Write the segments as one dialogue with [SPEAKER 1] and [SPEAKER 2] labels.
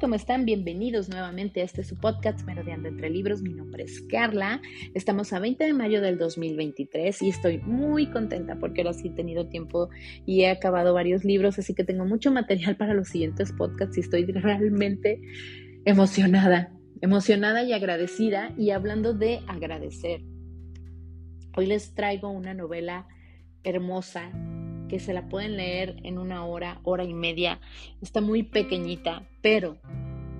[SPEAKER 1] ¿cómo están? Bienvenidos nuevamente a este su podcast Merodeando entre Libros. Mi nombre es Carla. Estamos a 20 de mayo del 2023 y estoy muy contenta porque ahora sí he tenido tiempo y he acabado varios libros, así que tengo mucho material para los siguientes podcasts y estoy realmente emocionada, emocionada y agradecida. Y hablando de agradecer, hoy les traigo una novela hermosa que se la pueden leer en una hora, hora y media. Está muy pequeñita, pero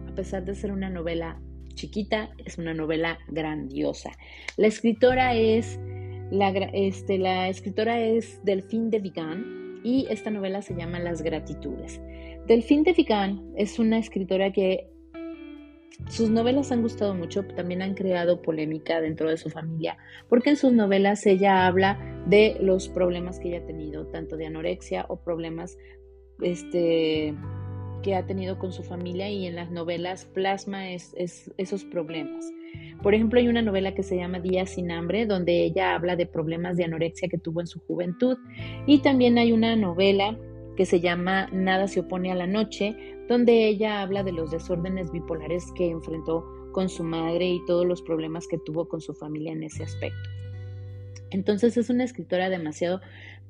[SPEAKER 1] a pesar de ser una novela chiquita, es una novela grandiosa. La escritora es la, este, la escritora es Delphine de Vigan y esta novela se llama Las Gratitudes. Delphine de Vigan es una escritora que sus novelas han gustado mucho, también han creado polémica dentro de su familia, porque en sus novelas ella habla de los problemas que ella ha tenido, tanto de anorexia o problemas este, que ha tenido con su familia y en las novelas plasma esos problemas. Por ejemplo, hay una novela que se llama Días sin hambre, donde ella habla de problemas de anorexia que tuvo en su juventud. Y también hay una novela que se llama Nada se opone a la noche, donde ella habla de los desórdenes bipolares que enfrentó con su madre y todos los problemas que tuvo con su familia en ese aspecto. Entonces es una escritora demasiado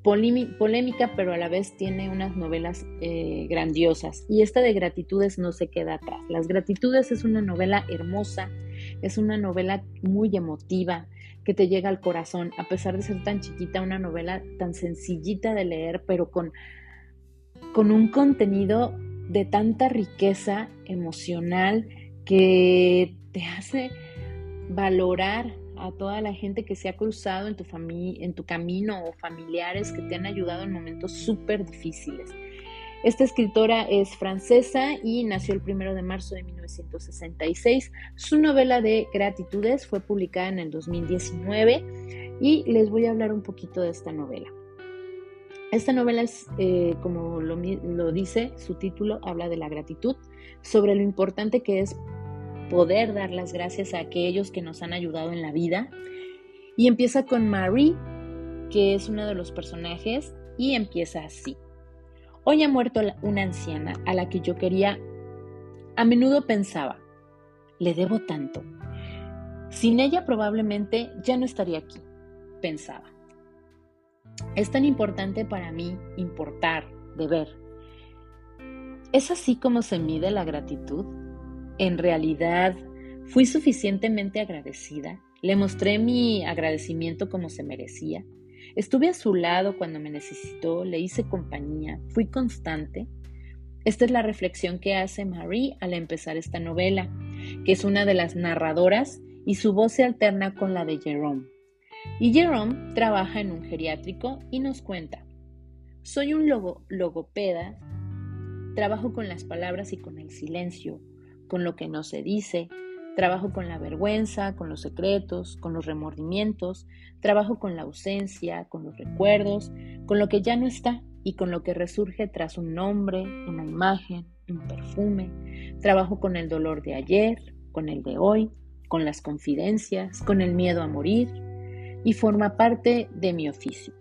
[SPEAKER 1] polémica, pero a la vez tiene unas novelas eh, grandiosas. Y esta de Gratitudes no se queda atrás. Las Gratitudes es una novela hermosa, es una novela muy emotiva, que te llega al corazón, a pesar de ser tan chiquita, una novela tan sencillita de leer, pero con, con un contenido de tanta riqueza emocional que te hace valorar a toda la gente que se ha cruzado en tu, camino o familiares que te han ayudado en momentos súper difíciles. Esta escritora es francesa y nació el 1 de marzo de 1966. Su novela de Gratitudes fue publicada en el 2019 y les voy a hablar un poquito de esta novela. Esta novela es, eh, como lo, lo dice su título, habla de la gratitud, sobre lo importante que es poder dar las gracias a aquellos que nos han ayudado en la vida. Y empieza con Marie, que es uno de los personajes, y empieza así. Hoy ha muerto una anciana a la que yo quería, a menudo pensaba, le debo tanto. Sin ella probablemente ya no estaría aquí, pensaba. Es tan importante para mí importar, de ver. ¿Es así como se mide la gratitud? En realidad, fui suficientemente agradecida. Le mostré mi agradecimiento como se merecía. Estuve a su lado cuando me necesitó, le hice compañía, fui constante. Esta es la reflexión que hace Marie al empezar esta novela, que es una de las narradoras y su voz se alterna con la de Jerome. Y Jerome trabaja en un geriátrico y nos cuenta, soy un logopeda, trabajo con las palabras y con el silencio, con lo que no se dice, trabajo con la vergüenza, con los secretos, con los remordimientos, trabajo con la ausencia, con los recuerdos, con lo que ya no está y con lo que resurge tras un nombre, una imagen, un perfume. Trabajo con el dolor de ayer, con el de hoy, con las confidencias, con el miedo a morir, y forma parte de mi oficio.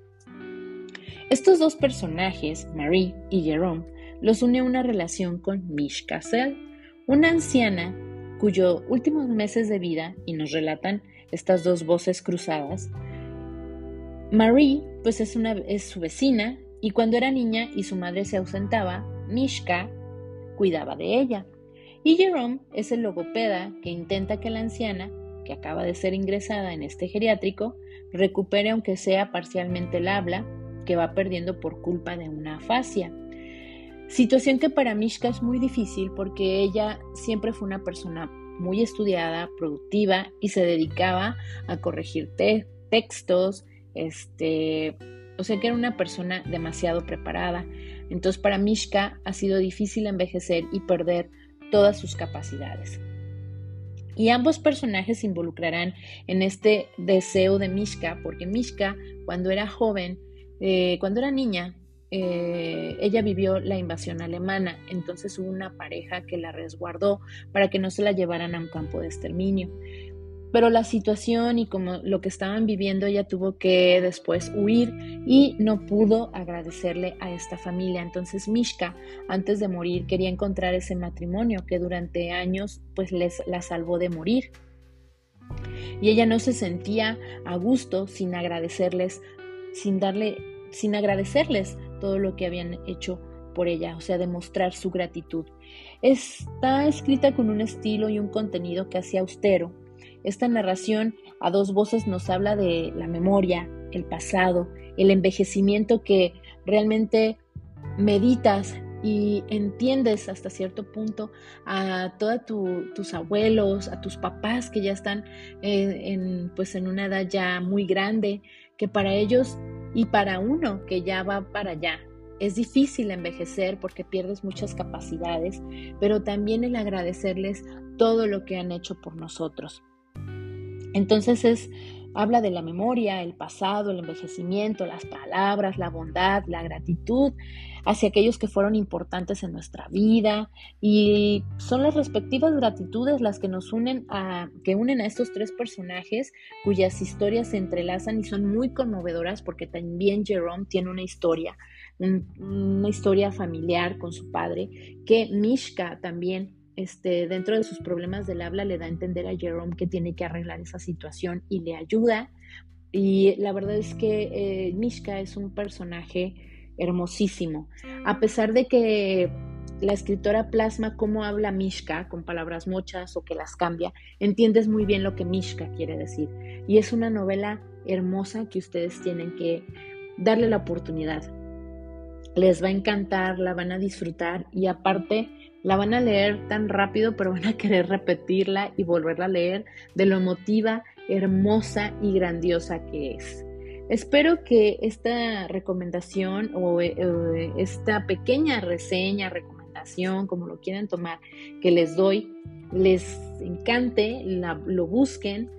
[SPEAKER 1] Estos dos personajes, Marie y Jerome, los une una relación con Mish Cassell, una anciana cuyos últimos meses de vida, y nos relatan estas dos voces cruzadas, Marie pues es, una, es su vecina y cuando era niña y su madre se ausentaba, Mishka cuidaba de ella. Y Jerome es el logopeda que intenta que la anciana, que acaba de ser ingresada en este geriátrico, recupere aunque sea parcialmente el habla que va perdiendo por culpa de una afasia. Situación que para Mishka es muy difícil porque ella siempre fue una persona muy estudiada, productiva y se dedicaba a corregir textos, este, o sea que era una persona demasiado preparada. Entonces para Mishka ha sido difícil envejecer y perder todas sus capacidades. Y ambos personajes se involucrarán en este deseo de Mishka, porque Mishka, cuando era joven, eh, cuando era niña, eh, ella vivió la invasión alemana, entonces hubo una pareja que la resguardó para que no se la llevaran a un campo de exterminio. Pero la situación y como lo que estaban viviendo ella tuvo que después huir y no pudo agradecerle a esta familia. Entonces Mishka, antes de morir, quería encontrar ese matrimonio que durante años pues les la salvó de morir. Y ella no se sentía a gusto sin agradecerles, sin darle, sin agradecerles todo lo que habían hecho por ella, o sea, demostrar su gratitud. Está escrita con un estilo y un contenido casi austero. Esta narración a dos voces nos habla de la memoria, el pasado, el envejecimiento que realmente meditas y entiendes hasta cierto punto a todos tus abuelos, a tus papás que ya están eh, en, pues en una edad ya muy grande, que para ellos y para uno que ya va para allá, es difícil envejecer porque pierdes muchas capacidades, pero también el agradecerles todo lo que han hecho por nosotros. Entonces es habla de la memoria, el pasado, el envejecimiento, las palabras, la bondad, la gratitud hacia aquellos que fueron importantes en nuestra vida y son las respectivas gratitudes las que nos unen a que unen a estos tres personajes cuyas historias se entrelazan y son muy conmovedoras porque también Jerome tiene una historia una historia familiar con su padre, que Mishka también este, dentro de sus problemas del habla le da a entender a Jerome que tiene que arreglar esa situación y le ayuda. Y la verdad es que eh, Mishka es un personaje hermosísimo. A pesar de que la escritora plasma cómo habla Mishka con palabras muchas o que las cambia, entiendes muy bien lo que Mishka quiere decir. Y es una novela hermosa que ustedes tienen que darle la oportunidad les va a encantar, la van a disfrutar y aparte la van a leer tan rápido, pero van a querer repetirla y volverla a leer de lo emotiva, hermosa y grandiosa que es. Espero que esta recomendación o, eh, esta pequeña reseña, recomendación, como lo quieran tomar, que les doy, les encante, lo busquen,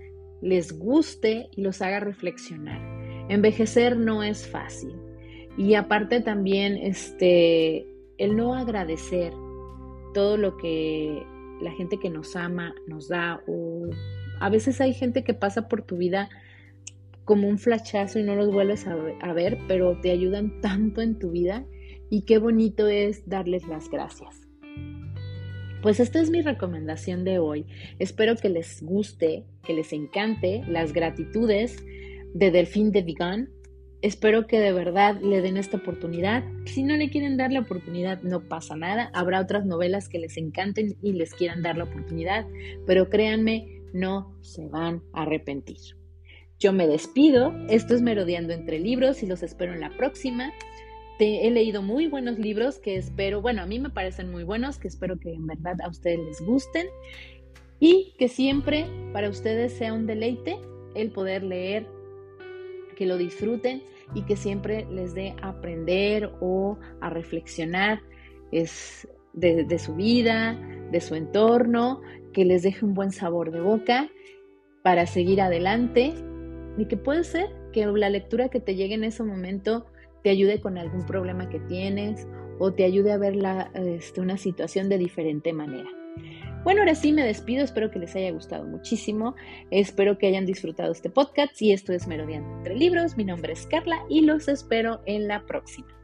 [SPEAKER 1] les guste y los haga reflexionar. Envejecer no es fácil y aparte también, este, el no agradecer todo lo que la gente que nos ama nos da o a veces hay gente que pasa por tu vida como un flachazo y no los vuelves a, a ver, pero te ayudan tanto en tu vida y qué bonito es darles las gracias. Pues esta es mi recomendación de hoy. Espero que les guste, que les encante las gratitudes de Delfín de Vigan Espero que de verdad le den esta oportunidad. Si no le quieren dar la oportunidad, no pasa nada. Habrá otras novelas que les encanten y les quieran dar la oportunidad, pero créanme, no se van a arrepentir. Yo me despido. Esto es Merodeando entre libros y los espero en la próxima. he leído muy buenos libros que espero, bueno, a mí me parecen muy buenos, que espero que en verdad a ustedes les gusten y que siempre para ustedes sea un deleite el poder leer que lo disfruten y que siempre les dé a aprender o a reflexionar es de, su vida, de su entorno, que les deje un buen sabor de boca para seguir adelante y que puede ser que la lectura que te llegue en ese momento te ayude con algún problema que tienes o te ayude a ver la, este, una situación de diferente manera. Bueno, ahora sí me despido, espero que les haya gustado muchísimo, espero que hayan disfrutado este podcast y esto es Merodiando entre Libros, mi nombre es Carla y los espero en la próxima.